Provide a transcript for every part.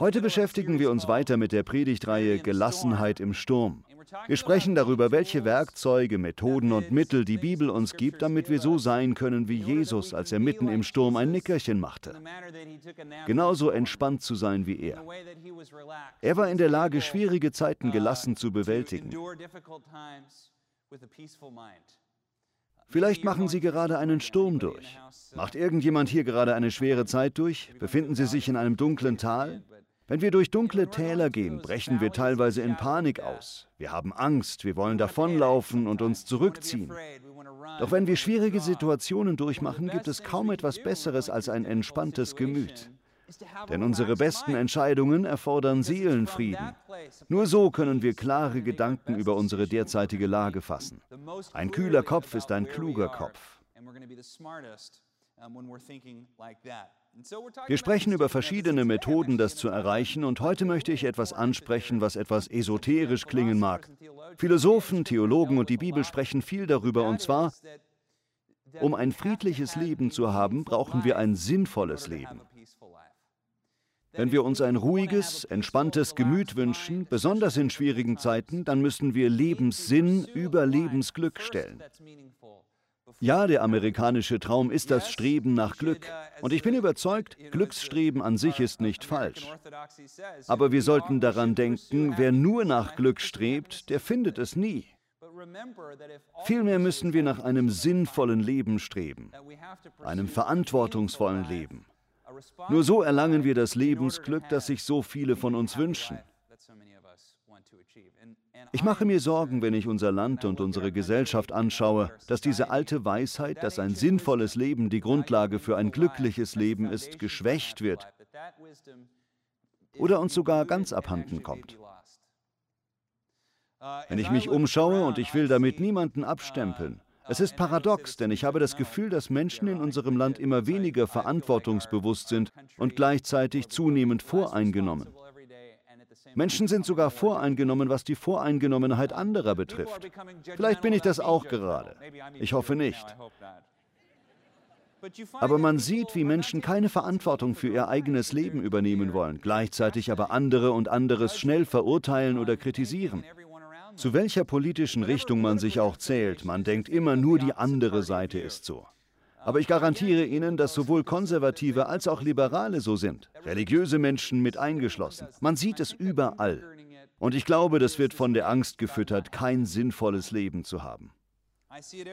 Heute beschäftigen wir uns weiter mit der Predigtreihe Gelassenheit im Sturm. Wir sprechen darüber, welche Werkzeuge, Methoden und Mittel die Bibel uns gibt, damit wir so sein können wie Jesus, als er mitten im Sturm ein Nickerchen machte. Genauso entspannt zu sein wie er. Er war in der Lage, schwierige Zeiten gelassen zu bewältigen. Vielleicht machen Sie gerade einen Sturm durch. Macht irgendjemand hier gerade eine schwere Zeit durch? Befinden Sie sich in einem dunklen Tal? Wenn wir durch dunkle Täler gehen, brechen wir teilweise in Panik aus. Wir haben Angst, wir wollen davonlaufen und uns zurückziehen. Doch wenn wir schwierige Situationen durchmachen, gibt es kaum etwas Besseres als ein entspanntes Gemüt. Denn unsere besten Entscheidungen erfordern Seelenfrieden. Nur so können wir klare Gedanken über unsere derzeitige Lage fassen. Ein kühler Kopf ist ein kluger Kopf. Wir sprechen über verschiedene Methoden, das zu erreichen, und heute möchte ich etwas ansprechen, was etwas esoterisch klingen mag. Philosophen, Theologen und die Bibel sprechen viel darüber, und zwar, um ein friedliches Leben zu haben, brauchen wir ein sinnvolles Leben. Wenn wir uns ein ruhiges, entspanntes Gemüt wünschen, besonders in schwierigen Zeiten, dann müssen wir Lebenssinn über Lebensglück stellen. Ja, der amerikanische Traum ist das Streben nach Glück. Und ich bin überzeugt, Glücksstreben an sich ist nicht falsch. Aber wir sollten daran denken, wer nur nach Glück strebt, der findet es nie. Vielmehr müssen wir nach einem sinnvollen Leben streben, einem verantwortungsvollen Leben. Nur so erlangen wir das Lebensglück, das sich so viele von uns wünschen. Ich mache mir Sorgen, wenn ich unser Land und unsere Gesellschaft anschaue, dass diese alte Weisheit, dass ein sinnvolles Leben die Grundlage für ein glückliches Leben ist, geschwächt wird oder uns sogar ganz abhanden kommt. Wenn ich mich umschaue und ich will damit niemanden abstempeln, es ist paradox, denn ich habe das Gefühl, dass Menschen in unserem Land immer weniger verantwortungsbewusst sind und gleichzeitig zunehmend voreingenommen. Menschen sind sogar voreingenommen, was die Voreingenommenheit anderer betrifft. Vielleicht bin ich das auch gerade. Ich hoffe nicht. Aber man sieht, wie Menschen keine Verantwortung für ihr eigenes Leben übernehmen wollen, gleichzeitig aber andere und anderes schnell verurteilen oder kritisieren. Zu welcher politischen Richtung man sich auch zählt, man denkt immer nur die andere Seite ist so. Aber ich garantiere Ihnen, dass sowohl Konservative als auch Liberale so sind, religiöse Menschen mit eingeschlossen. Man sieht es überall. Und ich glaube, das wird von der Angst gefüttert, kein sinnvolles Leben zu haben.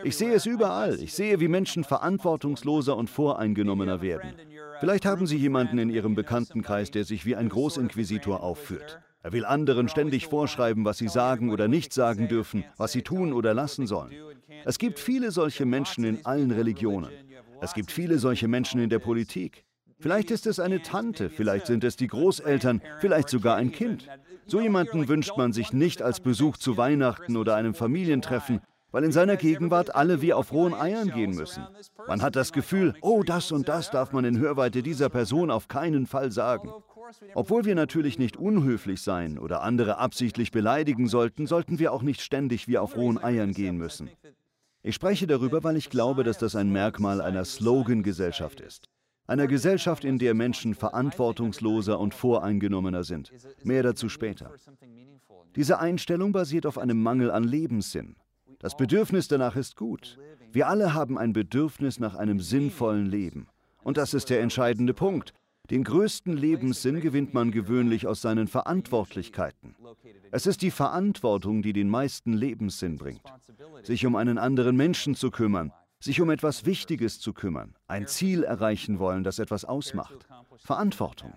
Ich sehe es überall. Ich sehe, wie Menschen verantwortungsloser und voreingenommener werden. Vielleicht haben Sie jemanden in Ihrem Bekanntenkreis, der sich wie ein Großinquisitor aufführt. Er will anderen ständig vorschreiben, was sie sagen oder nicht sagen dürfen, was sie tun oder lassen sollen. Es gibt viele solche Menschen in allen Religionen. Es gibt viele solche Menschen in der Politik. Vielleicht ist es eine Tante, vielleicht sind es die Großeltern, vielleicht sogar ein Kind. So jemanden wünscht man sich nicht als Besuch zu Weihnachten oder einem Familientreffen, weil in seiner Gegenwart alle wie auf rohen Eiern gehen müssen. Man hat das Gefühl, oh, das und das darf man in Hörweite dieser Person auf keinen Fall sagen. Obwohl wir natürlich nicht unhöflich sein oder andere absichtlich beleidigen sollten, sollten wir auch nicht ständig wie auf rohen Eiern gehen müssen. Ich spreche darüber, weil ich glaube, dass das ein Merkmal einer Slogan-Gesellschaft ist. Einer Gesellschaft, in der Menschen verantwortungsloser und voreingenommener sind. Mehr dazu später. Diese Einstellung basiert auf einem Mangel an Lebenssinn. Das Bedürfnis danach ist gut. Wir alle haben ein Bedürfnis nach einem sinnvollen Leben. Und das ist der entscheidende Punkt. Den größten Lebenssinn gewinnt man gewöhnlich aus seinen Verantwortlichkeiten. Es ist die Verantwortung, die den meisten Lebenssinn bringt. Sich um einen anderen Menschen zu kümmern, sich um etwas Wichtiges zu kümmern, ein Ziel erreichen wollen, das etwas ausmacht. Verantwortung.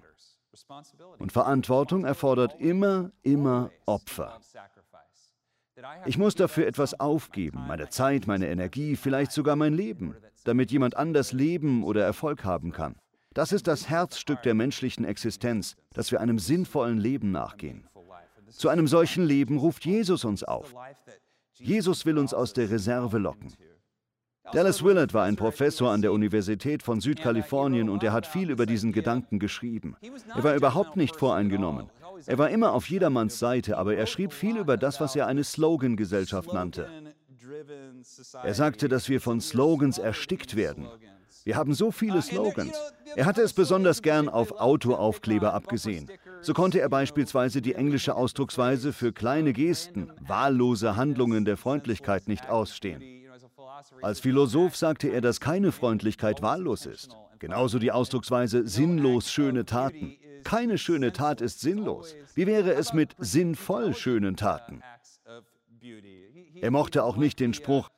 Und Verantwortung erfordert immer, immer Opfer. Ich muss dafür etwas aufgeben, meine Zeit, meine Energie, vielleicht sogar mein Leben, damit jemand anders leben oder Erfolg haben kann. Das ist das Herzstück der menschlichen Existenz, dass wir einem sinnvollen Leben nachgehen. Zu einem solchen Leben ruft Jesus uns auf. Jesus will uns aus der Reserve locken. Dallas Willard war ein Professor an der Universität von Südkalifornien und er hat viel über diesen Gedanken geschrieben. Er war überhaupt nicht voreingenommen. Er war immer auf jedermanns Seite, aber er schrieb viel über das, was er eine Slogan-Gesellschaft nannte. Er sagte, dass wir von Slogans erstickt werden. Wir haben so viele Slogans. Er hatte es besonders gern auf Autoaufkleber abgesehen. So konnte er beispielsweise die englische Ausdrucksweise für kleine Gesten, wahllose Handlungen der Freundlichkeit nicht ausstehen. Als Philosoph sagte er, dass keine Freundlichkeit wahllos ist. Genauso die Ausdrucksweise sinnlos schöne Taten. Keine schöne Tat ist sinnlos. Wie wäre es mit sinnvoll schönen Taten? Er mochte auch nicht den Spruch,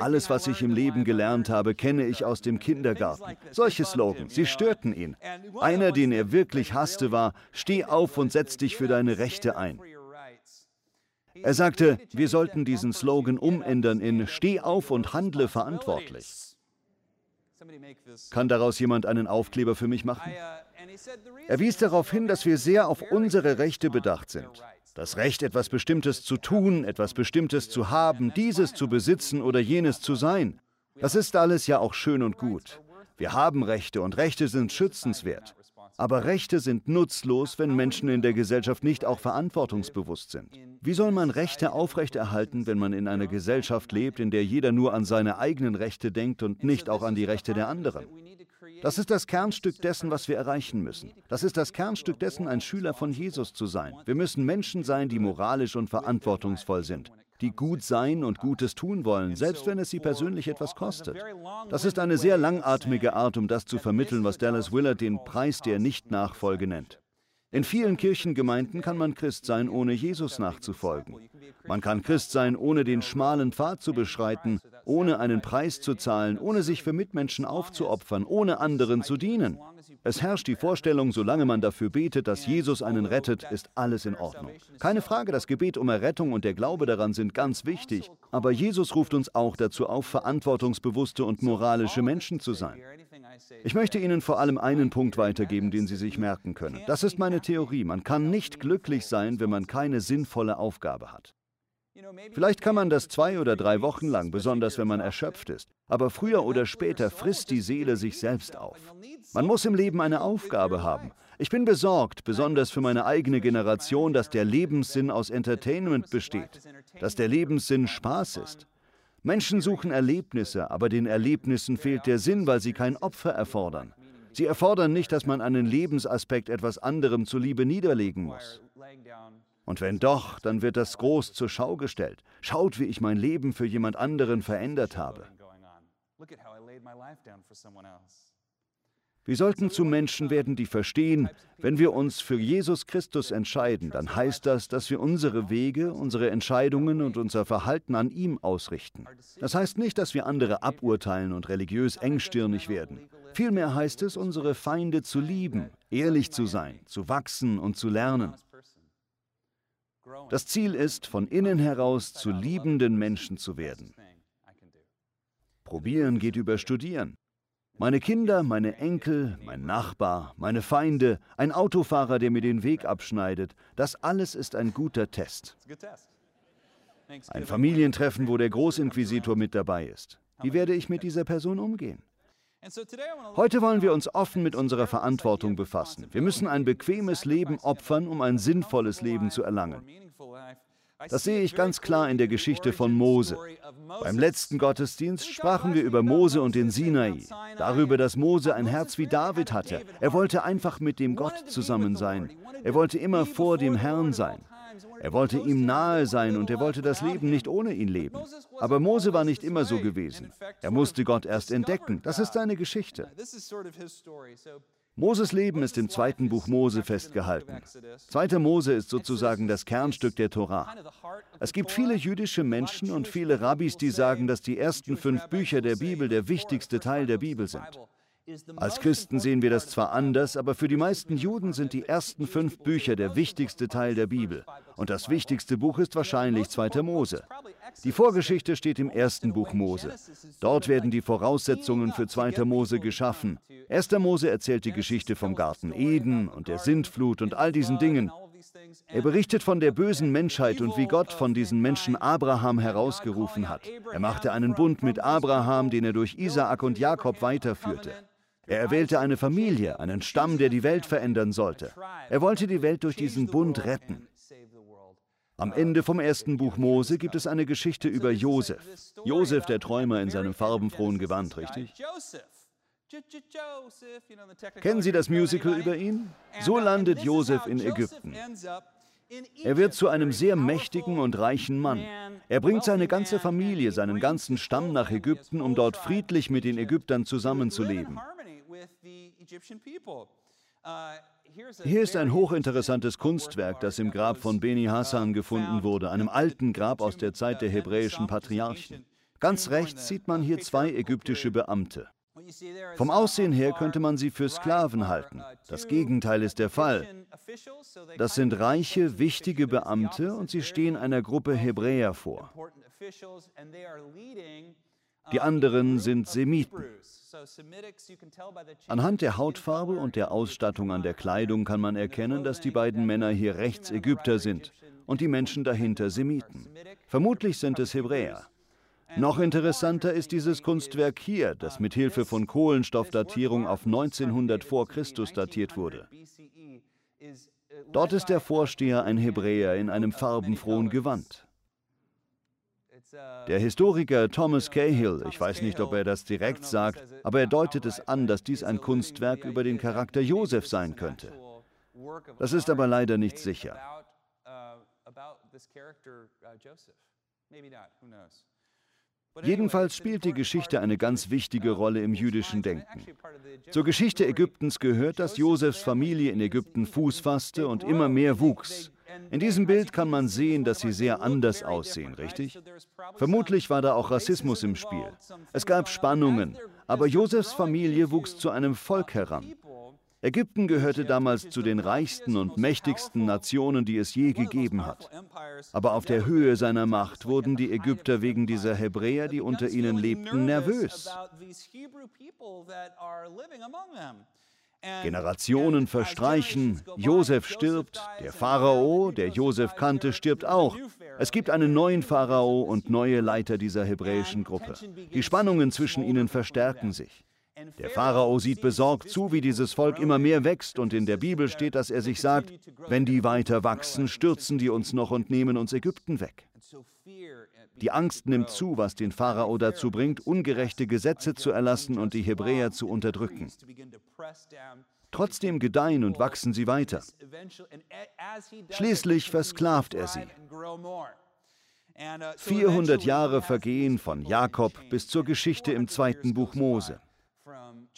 alles, was ich im Leben gelernt habe, kenne ich aus dem Kindergarten. Solche Slogans, sie störten ihn. Einer, den er wirklich hasste, war, steh auf und setz dich für deine Rechte ein. Er sagte, wir sollten diesen Slogan umändern in Steh auf und handle verantwortlich. Kann daraus jemand einen Aufkleber für mich machen? Er wies darauf hin, dass wir sehr auf unsere Rechte bedacht sind. Das Recht, etwas Bestimmtes zu tun, etwas Bestimmtes zu haben, dieses zu besitzen oder jenes zu sein. Das ist alles ja auch schön und gut. Wir haben Rechte und Rechte sind schützenswert. Aber Rechte sind nutzlos, wenn Menschen in der Gesellschaft nicht auch verantwortungsbewusst sind. Wie soll man Rechte aufrechterhalten, wenn man in einer Gesellschaft lebt, in der jeder nur an seine eigenen Rechte denkt und nicht auch an die Rechte der anderen? Das ist das Kernstück dessen, was wir erreichen müssen. Das ist das Kernstück dessen, ein Schüler von Jesus zu sein. Wir müssen Menschen sein, die moralisch und verantwortungsvoll sind, die gut sein und Gutes tun wollen, selbst wenn es sie persönlich etwas kostet. Das ist eine sehr langatmige Art, um das zu vermitteln, was Dallas Willard den Preis der Nichtnachfolge nennt. In vielen Kirchengemeinden kann man Christ sein, ohne Jesus nachzufolgen. Man kann Christ sein, ohne den schmalen Pfad zu beschreiten, ohne einen Preis zu zahlen, ohne sich für Mitmenschen aufzuopfern, ohne anderen zu dienen. Es herrscht die Vorstellung, solange man dafür betet, dass Jesus einen rettet, ist alles in Ordnung. Keine Frage, das Gebet um Errettung und der Glaube daran sind ganz wichtig, aber Jesus ruft uns auch dazu auf, verantwortungsbewusste und moralische Menschen zu sein. Ich möchte Ihnen vor allem einen Punkt weitergeben, den Sie sich merken können. Das ist meine Theorie. Man kann nicht glücklich sein, wenn man keine sinnvolle Aufgabe hat. Vielleicht kann man das zwei oder drei Wochen lang, besonders wenn man erschöpft ist. Aber früher oder später frisst die Seele sich selbst auf. Man muss im Leben eine Aufgabe haben. Ich bin besorgt, besonders für meine eigene Generation, dass der Lebenssinn aus Entertainment besteht, dass der Lebenssinn Spaß ist. Menschen suchen Erlebnisse, aber den Erlebnissen fehlt der Sinn, weil sie kein Opfer erfordern. Sie erfordern nicht, dass man einen Lebensaspekt etwas anderem zuliebe niederlegen muss. Und wenn doch, dann wird das groß zur Schau gestellt. Schaut, wie ich mein Leben für jemand anderen verändert habe. Wir sollten zu Menschen werden, die verstehen, wenn wir uns für Jesus Christus entscheiden, dann heißt das, dass wir unsere Wege, unsere Entscheidungen und unser Verhalten an ihm ausrichten. Das heißt nicht, dass wir andere aburteilen und religiös engstirnig werden. Vielmehr heißt es, unsere Feinde zu lieben, ehrlich zu sein, zu wachsen und zu lernen. Das Ziel ist, von innen heraus zu liebenden Menschen zu werden. Probieren geht über Studieren. Meine Kinder, meine Enkel, mein Nachbar, meine Feinde, ein Autofahrer, der mir den Weg abschneidet, das alles ist ein guter Test. Ein Familientreffen, wo der Großinquisitor mit dabei ist. Wie werde ich mit dieser Person umgehen? Heute wollen wir uns offen mit unserer Verantwortung befassen. Wir müssen ein bequemes Leben opfern, um ein sinnvolles Leben zu erlangen. Das sehe ich ganz klar in der Geschichte von Mose. Beim letzten Gottesdienst sprachen wir über Mose und den Sinai, darüber, dass Mose ein Herz wie David hatte. Er wollte einfach mit dem Gott zusammen sein. Er wollte immer vor dem Herrn sein. Er wollte ihm nahe sein und er wollte das Leben nicht ohne ihn leben. Aber Mose war nicht immer so gewesen. Er musste Gott erst entdecken. Das ist seine Geschichte. Moses Leben ist im zweiten Buch Mose festgehalten. Zweiter Mose ist sozusagen das Kernstück der Torah. Es gibt viele jüdische Menschen und viele Rabbis, die sagen, dass die ersten fünf Bücher der Bibel der wichtigste Teil der Bibel sind. Als Christen sehen wir das zwar anders, aber für die meisten Juden sind die ersten fünf Bücher der wichtigste Teil der Bibel. Und das wichtigste Buch ist wahrscheinlich 2. Mose. Die Vorgeschichte steht im ersten Buch Mose. Dort werden die Voraussetzungen für 2. Mose geschaffen. 1. Mose erzählt die Geschichte vom Garten Eden und der Sintflut und all diesen Dingen. Er berichtet von der bösen Menschheit und wie Gott von diesen Menschen Abraham herausgerufen hat. Er machte einen Bund mit Abraham, den er durch Isaak und Jakob weiterführte. Er erwählte eine Familie, einen Stamm, der die Welt verändern sollte. Er wollte die Welt durch diesen Bund retten. Am Ende vom ersten Buch Mose gibt es eine Geschichte über Josef. Josef, der Träumer in seinem farbenfrohen Gewand, richtig? Kennen Sie das Musical über ihn? So landet Josef in Ägypten. Er wird zu einem sehr mächtigen und reichen Mann. Er bringt seine ganze Familie, seinen ganzen Stamm nach Ägypten, um dort friedlich mit den Ägyptern zusammenzuleben. Hier ist ein hochinteressantes Kunstwerk, das im Grab von Beni Hassan gefunden wurde, einem alten Grab aus der Zeit der hebräischen Patriarchen. Ganz rechts sieht man hier zwei ägyptische Beamte. Vom Aussehen her könnte man sie für Sklaven halten. Das Gegenteil ist der Fall. Das sind reiche, wichtige Beamte und sie stehen einer Gruppe Hebräer vor. Die anderen sind Semiten. Anhand der Hautfarbe und der Ausstattung an der Kleidung kann man erkennen, dass die beiden Männer hier rechts Ägypter sind und die Menschen dahinter Semiten. Vermutlich sind es Hebräer. Noch interessanter ist dieses Kunstwerk hier, das mit Hilfe von Kohlenstoffdatierung auf 1900 vor Christus datiert wurde. Dort ist der Vorsteher ein Hebräer in einem farbenfrohen Gewand. Der Historiker Thomas Cahill, ich weiß nicht, ob er das direkt sagt, aber er deutet es an, dass dies ein Kunstwerk über den Charakter Josef sein könnte. Das ist aber leider nicht sicher. Jedenfalls spielt die Geschichte eine ganz wichtige Rolle im jüdischen Denken. Zur Geschichte Ägyptens gehört, dass Josefs Familie in Ägypten Fuß fasste und immer mehr wuchs. In diesem Bild kann man sehen, dass sie sehr anders aussehen, richtig? Vermutlich war da auch Rassismus im Spiel. Es gab Spannungen, aber Josefs Familie wuchs zu einem Volk heran. Ägypten gehörte damals zu den reichsten und mächtigsten Nationen, die es je gegeben hat. Aber auf der Höhe seiner Macht wurden die Ägypter wegen dieser Hebräer, die unter ihnen lebten, nervös. Generationen verstreichen, Josef stirbt, der Pharao, der Josef kannte, stirbt auch. Es gibt einen neuen Pharao und neue Leiter dieser hebräischen Gruppe. Die Spannungen zwischen ihnen verstärken sich. Der Pharao sieht besorgt zu, wie dieses Volk immer mehr wächst, und in der Bibel steht, dass er sich sagt, wenn die weiter wachsen, stürzen die uns noch und nehmen uns Ägypten weg. Die Angst nimmt zu, was den Pharao dazu bringt, ungerechte Gesetze zu erlassen und die Hebräer zu unterdrücken. Trotzdem gedeihen und wachsen sie weiter. Schließlich versklavt er sie. 400 Jahre vergehen von Jakob bis zur Geschichte im zweiten Buch Mose.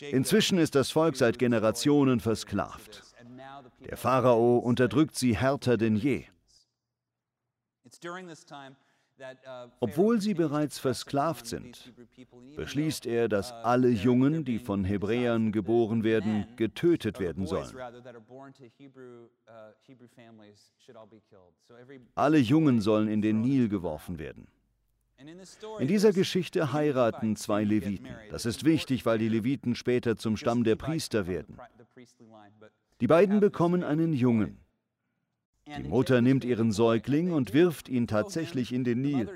Inzwischen ist das Volk seit Generationen versklavt. Der Pharao unterdrückt sie härter denn je. Obwohl sie bereits versklavt sind, beschließt er, dass alle Jungen, die von Hebräern geboren werden, getötet werden sollen. Alle Jungen sollen in den Nil geworfen werden. In dieser Geschichte heiraten zwei Leviten. Das ist wichtig, weil die Leviten später zum Stamm der Priester werden. Die beiden bekommen einen Jungen. Die Mutter nimmt ihren Säugling und wirft ihn tatsächlich in den Nil.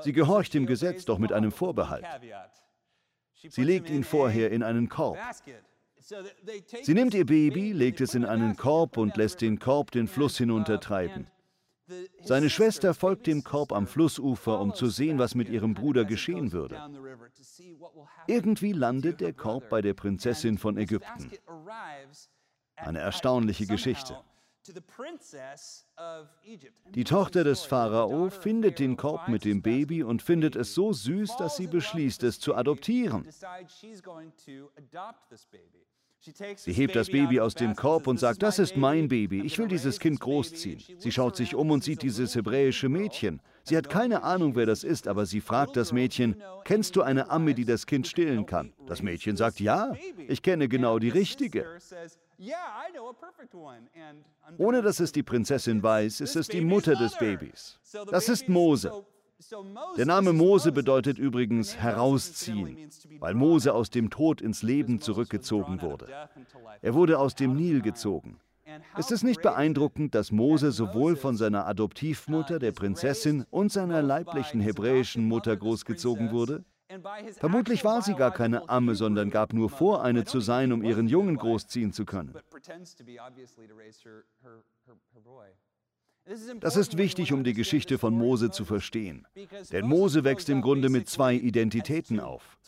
Sie gehorcht dem Gesetz, doch mit einem Vorbehalt. Sie legt ihn vorher in einen Korb. Sie nimmt ihr Baby, legt es in einen Korb und lässt den Korb den Fluss hinuntertreiben. Seine Schwester folgt dem Korb am Flussufer, um zu sehen, was mit ihrem Bruder geschehen würde. Irgendwie landet der Korb bei der Prinzessin von Ägypten. Eine erstaunliche Geschichte. Die Tochter des Pharao findet den Korb mit dem Baby und findet es so süß, dass sie beschließt, es zu adoptieren. Sie hebt das Baby aus dem Korb und sagt, das ist mein Baby, ich will dieses Kind großziehen. Sie schaut sich um und sieht dieses hebräische Mädchen. Sie hat keine Ahnung, wer das ist, aber sie fragt das Mädchen, kennst du eine Amme, die das Kind stillen kann? Das Mädchen sagt, ja, ich kenne genau die richtige. Ohne dass es die Prinzessin weiß, ist es die Mutter des Babys. Das ist Mose. Der Name Mose bedeutet übrigens herausziehen, weil Mose aus dem Tod ins Leben zurückgezogen wurde. Er wurde aus dem Nil gezogen. Ist es nicht beeindruckend, dass Mose sowohl von seiner Adoptivmutter, der Prinzessin, und seiner leiblichen hebräischen Mutter großgezogen wurde? Vermutlich war sie gar keine Amme, sondern gab nur vor, eine zu sein, um ihren Jungen großziehen zu können. Das ist wichtig, um die Geschichte von Mose zu verstehen. Denn Mose wächst im Grunde mit zwei Identitäten auf.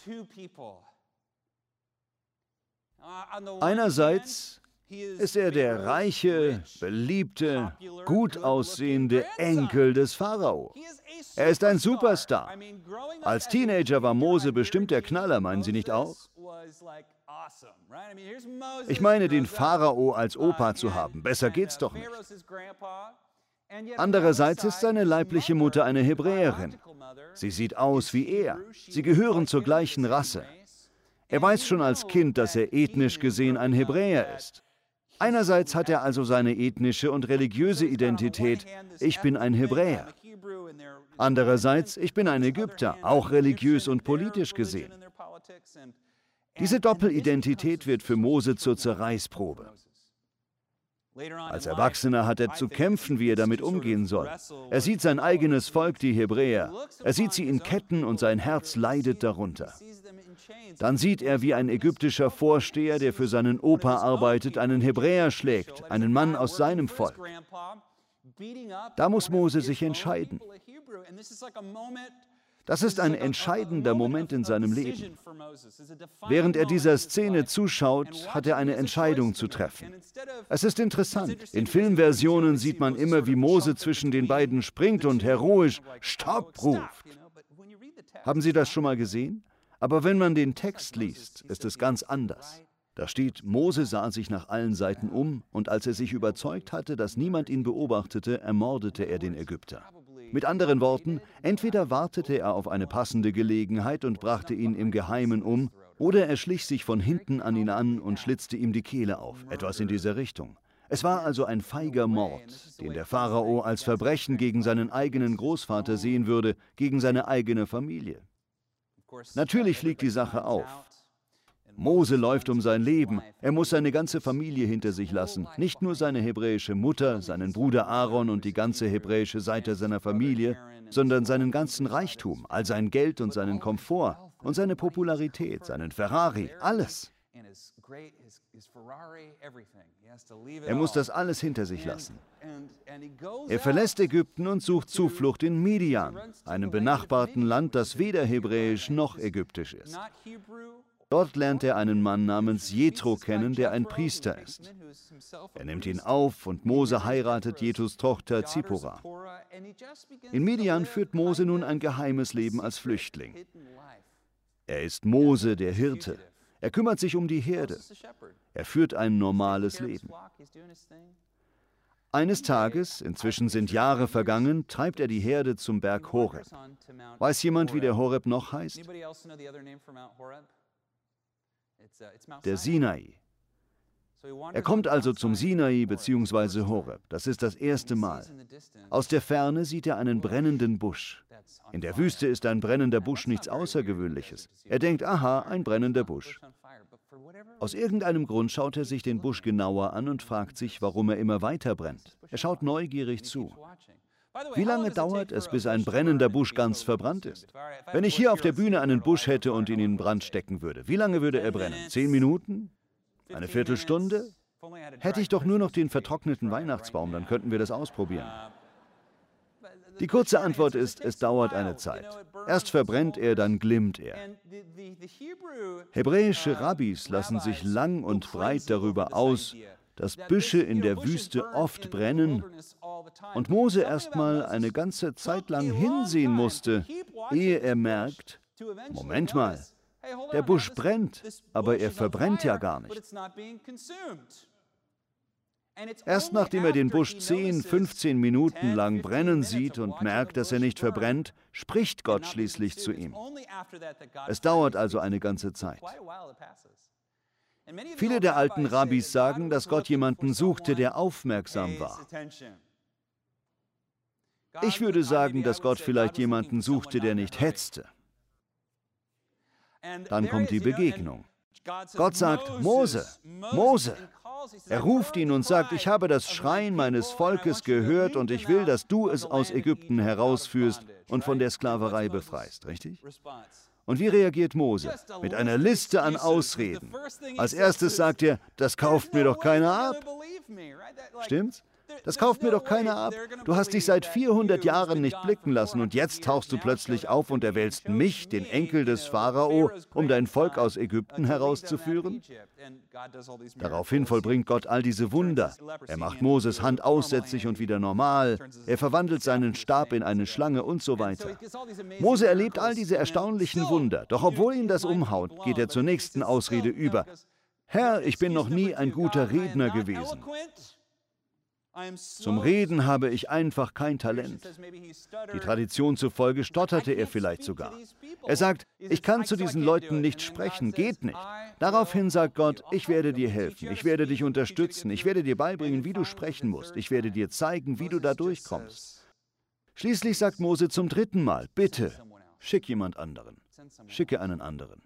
Einerseits ist er der reiche, beliebte, gut aussehende Enkel des Pharao. Er ist ein Superstar. Als Teenager war Mose bestimmt der Knaller, meinen Sie nicht auch? Ich meine, den Pharao als Opa zu haben. Besser geht's doch nicht. Andererseits ist seine leibliche Mutter eine Hebräerin. Sie sieht aus wie er. Sie gehören zur gleichen Rasse. Er weiß schon als Kind, dass er ethnisch gesehen ein Hebräer ist. Einerseits hat er also seine ethnische und religiöse Identität, ich bin ein Hebräer. Andererseits, ich bin ein Ägypter, auch religiös und politisch gesehen. Diese Doppelidentität wird für Mose zur Zerreißprobe. Als Erwachsener hat er zu kämpfen, wie er damit umgehen soll. Er sieht sein eigenes Volk, die Hebräer. Er sieht sie in Ketten und sein Herz leidet darunter. Dann sieht er, wie ein ägyptischer Vorsteher, der für seinen Opa arbeitet, einen Hebräer schlägt, einen Mann aus seinem Volk. Da muss Mose sich entscheiden. Das ist ein entscheidender Moment in seinem Leben. Während er dieser Szene zuschaut, hat er eine Entscheidung zu treffen. Es ist interessant. In Filmversionen sieht man immer, wie Mose zwischen den beiden springt und heroisch Stopp ruft. Haben Sie das schon mal gesehen? Aber wenn man den Text liest, ist es ganz anders. Da steht, Mose sah sich nach allen Seiten um, und als er sich überzeugt hatte, dass niemand ihn beobachtete, ermordete er den Ägypter. Mit anderen Worten, entweder wartete er auf eine passende Gelegenheit und brachte ihn im Geheimen um, oder er schlich sich von hinten an ihn an und schlitzte ihm die Kehle auf, etwas in dieser Richtung. Es war also ein feiger Mord, den der Pharao als Verbrechen gegen seinen eigenen Großvater sehen würde, gegen seine eigene Familie. Natürlich fliegt die Sache auf. Mose läuft um sein Leben. Er muss seine ganze Familie hinter sich lassen. Nicht nur seine hebräische Mutter, seinen Bruder Aaron und die ganze hebräische Seite seiner Familie, sondern seinen ganzen Reichtum, all sein Geld und seinen Komfort und seine Popularität, seinen Ferrari, alles. Er muss das alles hinter sich lassen. Er verlässt Ägypten und sucht Zuflucht in Midian, einem benachbarten Land, das weder hebräisch noch ägyptisch ist. Dort lernt er einen Mann namens Jethro kennen, der ein Priester ist. Er nimmt ihn auf und Mose heiratet Jethros Tochter Zippora. In Midian führt Mose nun ein geheimes Leben als Flüchtling. Er ist Mose, der Hirte. Er kümmert sich um die Herde. Er führt ein normales Leben. Eines Tages, inzwischen sind Jahre vergangen, treibt er die Herde zum Berg Horeb. Weiß jemand, wie der Horeb noch heißt? der Sinai. Er kommt also zum Sinai bzw. Horeb. Das ist das erste Mal. Aus der Ferne sieht er einen brennenden Busch. In der Wüste ist ein brennender Busch nichts Außergewöhnliches. Er denkt, aha, ein brennender Busch. Aus irgendeinem Grund schaut er sich den Busch genauer an und fragt sich, warum er immer weiter brennt. Er schaut neugierig zu. Wie lange dauert es, bis ein brennender Busch ganz verbrannt ist? Wenn ich hier auf der Bühne einen Busch hätte und ihn in Brand stecken würde, wie lange würde er brennen? Zehn Minuten? Eine Viertelstunde? Hätte ich doch nur noch den vertrockneten Weihnachtsbaum, dann könnten wir das ausprobieren. Die kurze Antwort ist, es dauert eine Zeit. Erst verbrennt er, dann glimmt er. Hebräische Rabbis lassen sich lang und breit darüber aus, dass Büsche in der Wüste oft brennen und Mose erstmal eine ganze Zeit lang hinsehen musste, ehe er merkt, Moment mal, der Busch brennt, aber er verbrennt ja gar nicht. Erst nachdem er den Busch 10, 15 Minuten lang brennen sieht und merkt, dass er nicht verbrennt, spricht Gott schließlich zu ihm. Es dauert also eine ganze Zeit. Viele der alten Rabbis sagen, dass Gott jemanden suchte, der aufmerksam war. Ich würde sagen, dass Gott vielleicht jemanden suchte, der nicht hetzte. Dann kommt die Begegnung. Gott sagt, Mose, Mose. Er ruft ihn und sagt, ich habe das Schreien meines Volkes gehört und ich will, dass du es aus Ägypten herausführst und von der Sklaverei befreist, richtig? Und wie reagiert Mose? Mit einer Liste an Ausreden. Als erstes sagt er, das kauft mir doch keiner ab. Stimmt's? Das kauft mir doch keiner ab. Du hast dich seit 400 Jahren nicht blicken lassen und jetzt tauchst du plötzlich auf und erwählst mich, den Enkel des Pharao, um dein Volk aus Ägypten herauszuführen? Daraufhin vollbringt Gott all diese Wunder. Er macht Moses Hand aussätzig und wieder normal. Er verwandelt seinen Stab in eine Schlange und so weiter. Mose erlebt all diese erstaunlichen Wunder, doch obwohl ihn das umhaut, geht er zur nächsten Ausrede über. Herr, ich bin noch nie ein guter Redner gewesen. Zum Reden habe ich einfach kein Talent. Die Tradition zufolge stotterte er vielleicht sogar. Er sagt, ich kann zu diesen Leuten nicht sprechen, geht nicht. Daraufhin sagt Gott, ich werde dir helfen, ich werde dich unterstützen, ich werde dir beibringen, wie du sprechen musst, ich werde dir zeigen, wie du da durchkommst. Schließlich sagt Mose zum dritten Mal, bitte, schick jemand anderen, schicke einen anderen.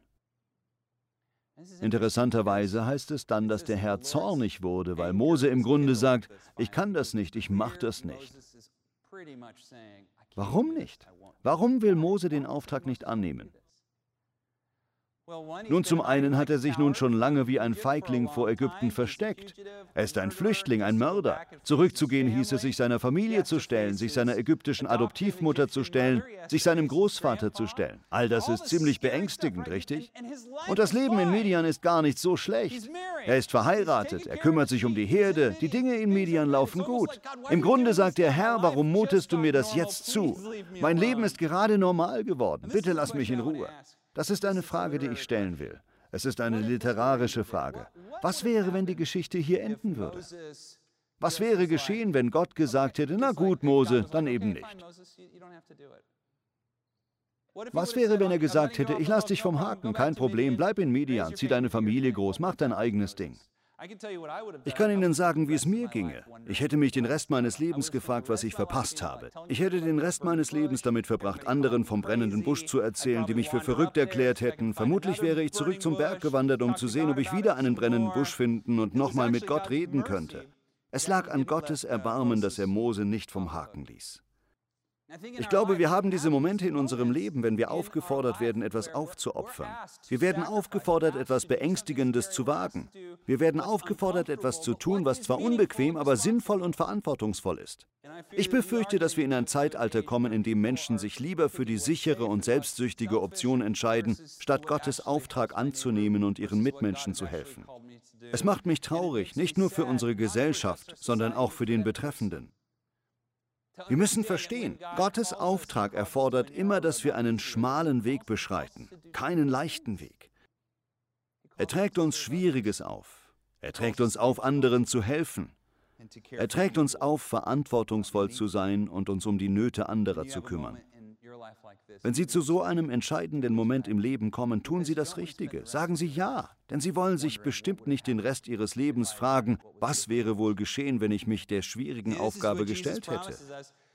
Interessanterweise heißt es dann, dass der Herr zornig wurde, weil Mose im Grunde sagt, ich kann das nicht, ich mache das nicht. Warum nicht? Warum will Mose den Auftrag nicht annehmen? Nun, zum einen hat er sich nun schon lange wie ein Feigling vor Ägypten versteckt. Er ist ein Flüchtling, ein Mörder. Zurückzugehen hieß es, sich seiner Familie zu stellen, sich seiner ägyptischen Adoptivmutter zu stellen, sich seinem Großvater zu stellen. All das ist ziemlich beängstigend, richtig? Und das Leben in Midian ist gar nicht so schlecht. Er ist verheiratet, er kümmert sich um die Herde, die Dinge in Midian laufen gut. Im Grunde sagt der Herr, warum mutest du mir das jetzt zu? Mein Leben ist gerade normal geworden. Bitte lass mich in Ruhe. Das ist eine Frage, die ich stellen will. Es ist eine literarische Frage. Was wäre, wenn die Geschichte hier enden würde? Was wäre geschehen, wenn Gott gesagt hätte, na gut, Mose, dann eben nicht? Was wäre, wenn er gesagt hätte, ich lass dich vom Haken, kein Problem, bleib in Midian, zieh deine Familie groß, mach dein eigenes Ding? Ich kann Ihnen sagen, wie es mir ginge. Ich hätte mich den Rest meines Lebens gefragt, was ich verpasst habe. Ich hätte den Rest meines Lebens damit verbracht, anderen vom brennenden Busch zu erzählen, die mich für verrückt erklärt hätten. Vermutlich wäre ich zurück zum Berg gewandert, um zu sehen, ob ich wieder einen brennenden Busch finden und nochmal mit Gott reden könnte. Es lag an Gottes Erbarmen, dass er Mose nicht vom Haken ließ. Ich glaube, wir haben diese Momente in unserem Leben, wenn wir aufgefordert werden, etwas aufzuopfern. Wir werden aufgefordert, etwas Beängstigendes zu wagen. Wir werden aufgefordert, etwas zu tun, was zwar unbequem, aber sinnvoll und verantwortungsvoll ist. Ich befürchte, dass wir in ein Zeitalter kommen, in dem Menschen sich lieber für die sichere und selbstsüchtige Option entscheiden, statt Gottes Auftrag anzunehmen und ihren Mitmenschen zu helfen. Es macht mich traurig, nicht nur für unsere Gesellschaft, sondern auch für den Betreffenden. Wir müssen verstehen, Gottes Auftrag erfordert immer, dass wir einen schmalen Weg beschreiten, keinen leichten Weg. Er trägt uns Schwieriges auf. Er trägt uns auf, anderen zu helfen. Er trägt uns auf, verantwortungsvoll zu sein und uns um die Nöte anderer zu kümmern. Wenn Sie zu so einem entscheidenden Moment im Leben kommen, tun Sie das Richtige. Sagen Sie ja, denn Sie wollen sich bestimmt nicht den Rest Ihres Lebens fragen, was wäre wohl geschehen, wenn ich mich der schwierigen Aufgabe gestellt hätte.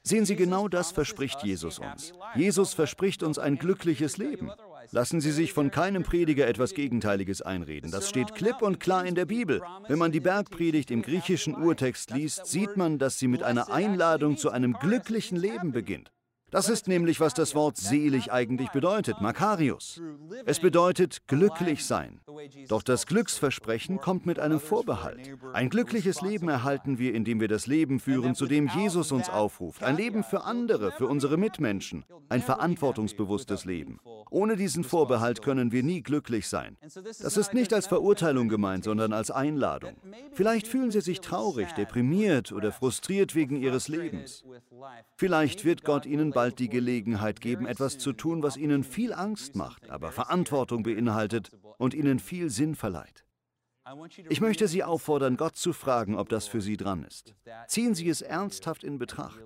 Sehen Sie, genau das verspricht Jesus uns. Jesus verspricht uns ein glückliches Leben. Lassen Sie sich von keinem Prediger etwas Gegenteiliges einreden. Das steht klipp und klar in der Bibel. Wenn man die Bergpredigt im griechischen Urtext liest, sieht man, dass sie mit einer Einladung zu einem glücklichen Leben beginnt. Das ist nämlich, was das Wort selig eigentlich bedeutet, Makarius. Es bedeutet glücklich sein. Doch das Glücksversprechen kommt mit einem Vorbehalt. Ein glückliches Leben erhalten wir, indem wir das Leben führen, zu dem Jesus uns aufruft. Ein Leben für andere, für unsere Mitmenschen. Ein verantwortungsbewusstes Leben. Ohne diesen Vorbehalt können wir nie glücklich sein. Das ist nicht als Verurteilung gemeint, sondern als Einladung. Vielleicht fühlen Sie sich traurig, deprimiert oder frustriert wegen Ihres Lebens. Vielleicht wird Gott Ihnen bald bald die Gelegenheit geben, etwas zu tun, was ihnen viel Angst macht, aber Verantwortung beinhaltet und ihnen viel Sinn verleiht. Ich möchte Sie auffordern, Gott zu fragen, ob das für Sie dran ist. Ziehen Sie es ernsthaft in Betracht.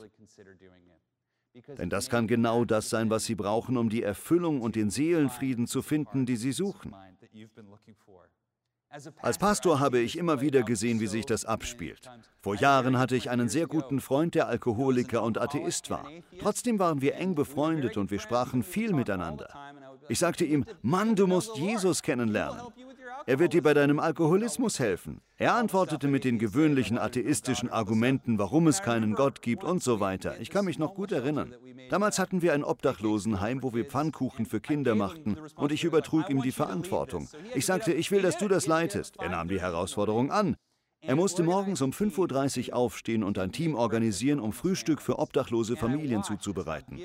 Denn das kann genau das sein, was Sie brauchen, um die Erfüllung und den Seelenfrieden zu finden, die Sie suchen. Als Pastor habe ich immer wieder gesehen, wie sich das abspielt. Vor Jahren hatte ich einen sehr guten Freund, der Alkoholiker und Atheist war. Trotzdem waren wir eng befreundet und wir sprachen viel miteinander. Ich sagte ihm, Mann, du musst Jesus kennenlernen. Er wird dir bei deinem Alkoholismus helfen. Er antwortete mit den gewöhnlichen atheistischen Argumenten, warum es keinen Gott gibt und so weiter. Ich kann mich noch gut erinnern. Damals hatten wir ein Obdachlosenheim, wo wir Pfannkuchen für Kinder machten und ich übertrug ihm die Verantwortung. Ich sagte, ich will, dass du das leitest. Er nahm die Herausforderung an. Er musste morgens um 5.30 Uhr aufstehen und ein Team organisieren, um Frühstück für obdachlose Familien zuzubereiten.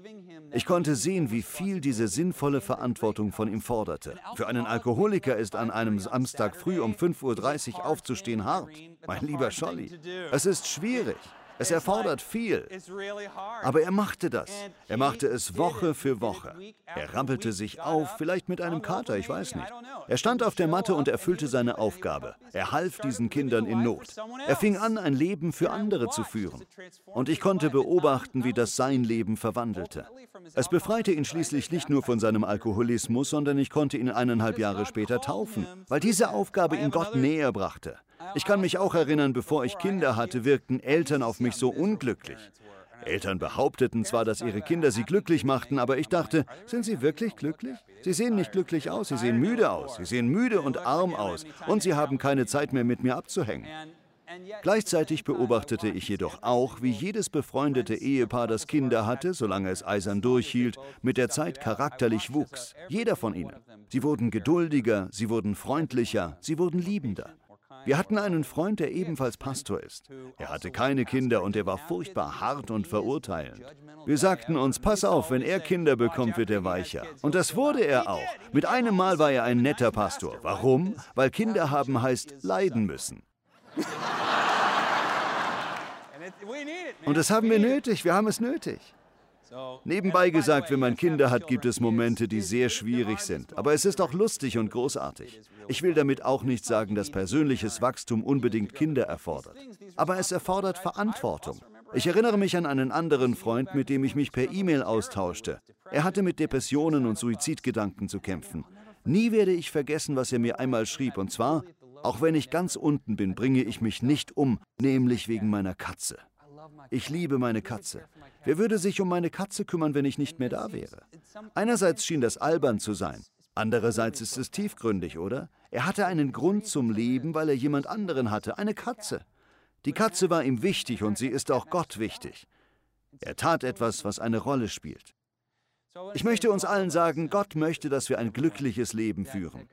Ich konnte sehen, wie viel diese sinnvolle Verantwortung von ihm forderte. Für einen Alkoholiker ist an einem Samstag früh um 5.30 Uhr aufzustehen hart. Mein lieber Scholli, es ist schwierig. Es erfordert viel. Aber er machte das. Er machte es Woche für Woche. Er rampelte sich auf, vielleicht mit einem Kater, ich weiß nicht. Er stand auf der Matte und erfüllte seine Aufgabe. Er half diesen Kindern in Not. Er fing an, ein Leben für andere zu führen. Und ich konnte beobachten, wie das sein Leben verwandelte. Es befreite ihn schließlich nicht nur von seinem Alkoholismus, sondern ich konnte ihn eineinhalb Jahre später taufen, weil diese Aufgabe ihn Gott näher brachte. Ich kann mich auch erinnern, bevor ich Kinder hatte, wirkten Eltern auf mich so unglücklich. Eltern behaupteten zwar, dass ihre Kinder sie glücklich machten, aber ich dachte, sind sie wirklich glücklich? Sie sehen nicht glücklich aus, sie sehen müde aus, sie sehen müde und arm aus und sie haben keine Zeit mehr mit mir abzuhängen. Gleichzeitig beobachtete ich jedoch auch, wie jedes befreundete Ehepaar, das Kinder hatte, solange es eisern durchhielt, mit der Zeit charakterlich wuchs. Jeder von ihnen. Sie wurden geduldiger, sie wurden freundlicher, sie wurden liebender. Wir hatten einen Freund, der ebenfalls Pastor ist. Er hatte keine Kinder und er war furchtbar hart und verurteilend. Wir sagten uns, pass auf, wenn er Kinder bekommt, wird er weicher. Und das wurde er auch. Mit einem Mal war er ein netter Pastor. Warum? Weil Kinder haben heißt leiden müssen. Und das haben wir nötig, wir haben es nötig. Nebenbei gesagt, wenn man Kinder hat, gibt es Momente, die sehr schwierig sind. Aber es ist auch lustig und großartig. Ich will damit auch nicht sagen, dass persönliches Wachstum unbedingt Kinder erfordert. Aber es erfordert Verantwortung. Ich erinnere mich an einen anderen Freund, mit dem ich mich per E-Mail austauschte. Er hatte mit Depressionen und Suizidgedanken zu kämpfen. Nie werde ich vergessen, was er mir einmal schrieb, und zwar, auch wenn ich ganz unten bin, bringe ich mich nicht um, nämlich wegen meiner Katze. Ich liebe meine Katze. Wer würde sich um meine Katze kümmern, wenn ich nicht mehr da wäre? Einerseits schien das albern zu sein. Andererseits ist es tiefgründig, oder? Er hatte einen Grund zum Leben, weil er jemand anderen hatte, eine Katze. Die Katze war ihm wichtig und sie ist auch Gott wichtig. Er tat etwas, was eine Rolle spielt. Ich möchte uns allen sagen, Gott möchte, dass wir ein glückliches Leben führen.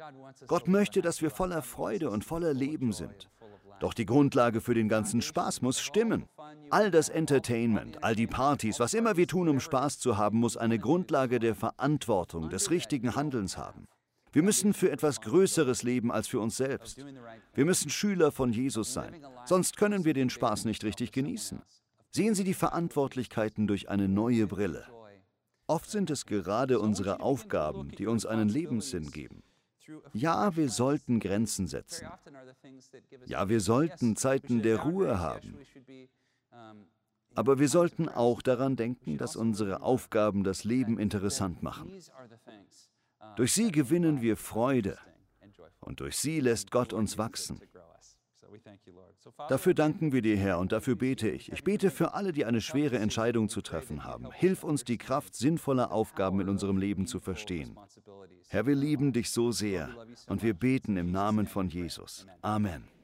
Gott möchte, dass wir voller Freude und voller Leben sind. Doch die Grundlage für den ganzen Spaß muss stimmen. All das Entertainment, all die Partys, was immer wir tun, um Spaß zu haben, muss eine Grundlage der Verantwortung, des richtigen Handelns haben. Wir müssen für etwas Größeres leben als für uns selbst. Wir müssen Schüler von Jesus sein, sonst können wir den Spaß nicht richtig genießen. Sehen Sie die Verantwortlichkeiten durch eine neue Brille. Oft sind es gerade unsere Aufgaben, die uns einen Lebenssinn geben. Ja, wir sollten Grenzen setzen. Ja, wir sollten Zeiten der Ruhe haben. Aber wir sollten auch daran denken, dass unsere Aufgaben das Leben interessant machen. Durch sie gewinnen wir Freude und durch sie lässt Gott uns wachsen. Dafür danken wir dir, Herr, und dafür bete ich. Ich bete für alle, die eine schwere Entscheidung zu treffen haben. Hilf uns, die Kraft sinnvoller Aufgaben in unserem Leben zu verstehen. Herr, wir lieben dich so sehr und wir beten im Namen von Jesus. Amen.